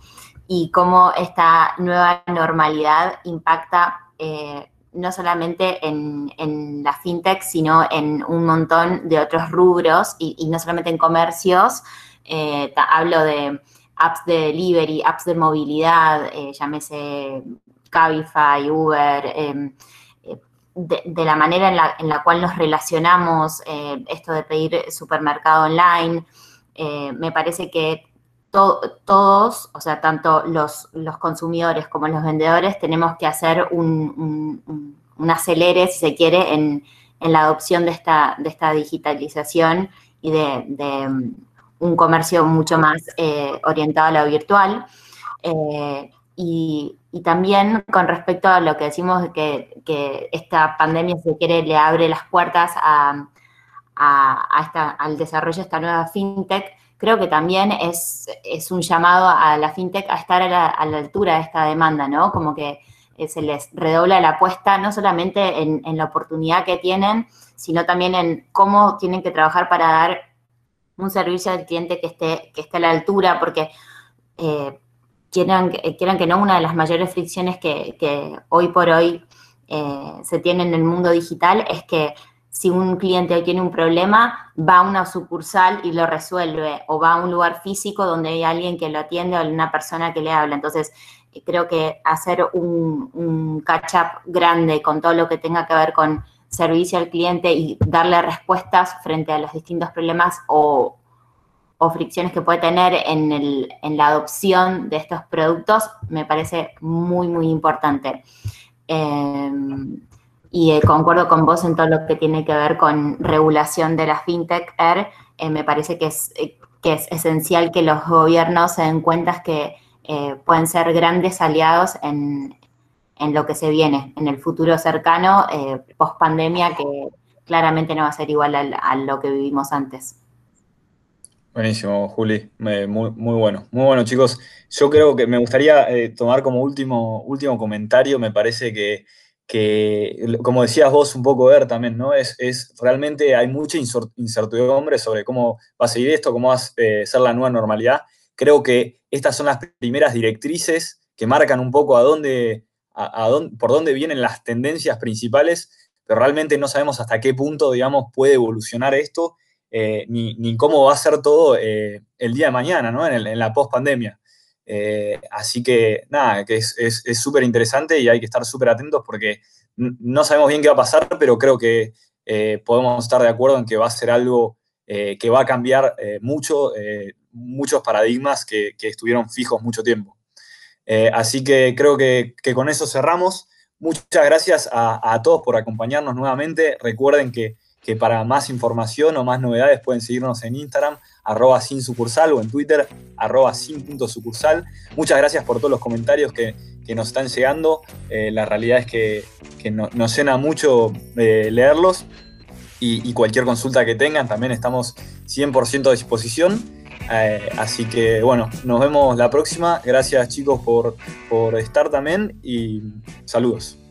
y cómo esta nueva normalidad impacta eh, no solamente en, la fintech, sino en un montón de otros rubros y, no solamente en comercios. Eh, hablo de apps de delivery, apps de movilidad, eh, llámese Cabify, Uber, em, de, la manera en la, en la, cual nos relacionamos, esto de pedir supermercado online. me parece que todos, o sea, tanto los, consumidores como los vendedores, tenemos que hacer un, acelere, si se quiere, en, la adopción de esta, de esta digitalización y de, um, un comercio mucho más eh, orientado a lo virtual. Eh, y, también con respecto a lo que decimos que, que esta pandemia, si se quiere, le abre las puertas a, al desarrollo de esta nueva fintech, creo que también es, un llamado a la fintech a estar a la, altura de esta demanda, ¿no? Como que eh, se les redobla la apuesta no solamente en, la oportunidad que tienen, sino también en cómo tienen que trabajar para dar un servicio al cliente que esté, que esté a la altura, porque eh, quieran, quieran, que no, una de las mayores fricciones que, hoy por hoy eh, se tiene en el mundo digital es que si un cliente tiene un problema, va a una sucursal y lo resuelve, o va a un lugar físico donde hay alguien que lo atiende o una persona que le habla. Entonces, eh, creo que hacer un, catch-up grande con todo lo que tenga que ver con servicio al cliente y darle respuestas frente a los distintos problemas o, fricciones que puede tener en, la adopción de estos productos, me parece muy, muy importante. Em, y eh, concuerdo con vos en todo lo que tiene que ver con regulación de la fintech Air. Eh, me parece que es, eh, que es esencial que los gobiernos se den cuenta que pueden ser grandes aliados en, lo que se viene, en el futuro cercano, post pandemia, que claramente no va a ser igual a lo que vivimos antes. Buenísimo, Juli. Muy, muy bueno. Muy bueno, chicos. Yo creo que me gustaría tomar como último, último comentario. Me parece que, como decías vos un poco, ver también, ¿no? Es, es, realmente hay mucha incertidumbre sobre cómo va a seguir esto, cómo va a eh, ser la nueva normalidad. Creo que estas son las primeras directrices que marcan un poco a dónde, a, dónde, por dónde vienen las tendencias principales, pero realmente no sabemos hasta qué punto, digamos, puede evolucionar esto eh, ni, cómo va a ser todo eh, el día de mañana, ¿no? En, la post-pandemia. Eh, así que, nada, que es súper interesante y hay que estar súper atentos porque no sabemos bien qué va a pasar, pero creo que podemos estar de acuerdo en que va a ser algo que va a cambiar mucho, muchos paradigmas que, estuvieron fijos mucho tiempo. así que creo que, con eso cerramos. Muchas gracias a todos por acompañarnos nuevamente. Recuerden que que para más información o más novedades pueden seguirnos en Instagram, arroba sin sucursal o en Twitter, arroba sin.sucursal. Muchas gracias por todos los comentarios que, nos están llegando. Eh, la realidad es que, nos llena mucho eh, leerlos y, cualquier consulta que tengan también estamos 100% a disposición. Eh, así que bueno, nos vemos la próxima. Gracias chicos por, por estar también y saludos.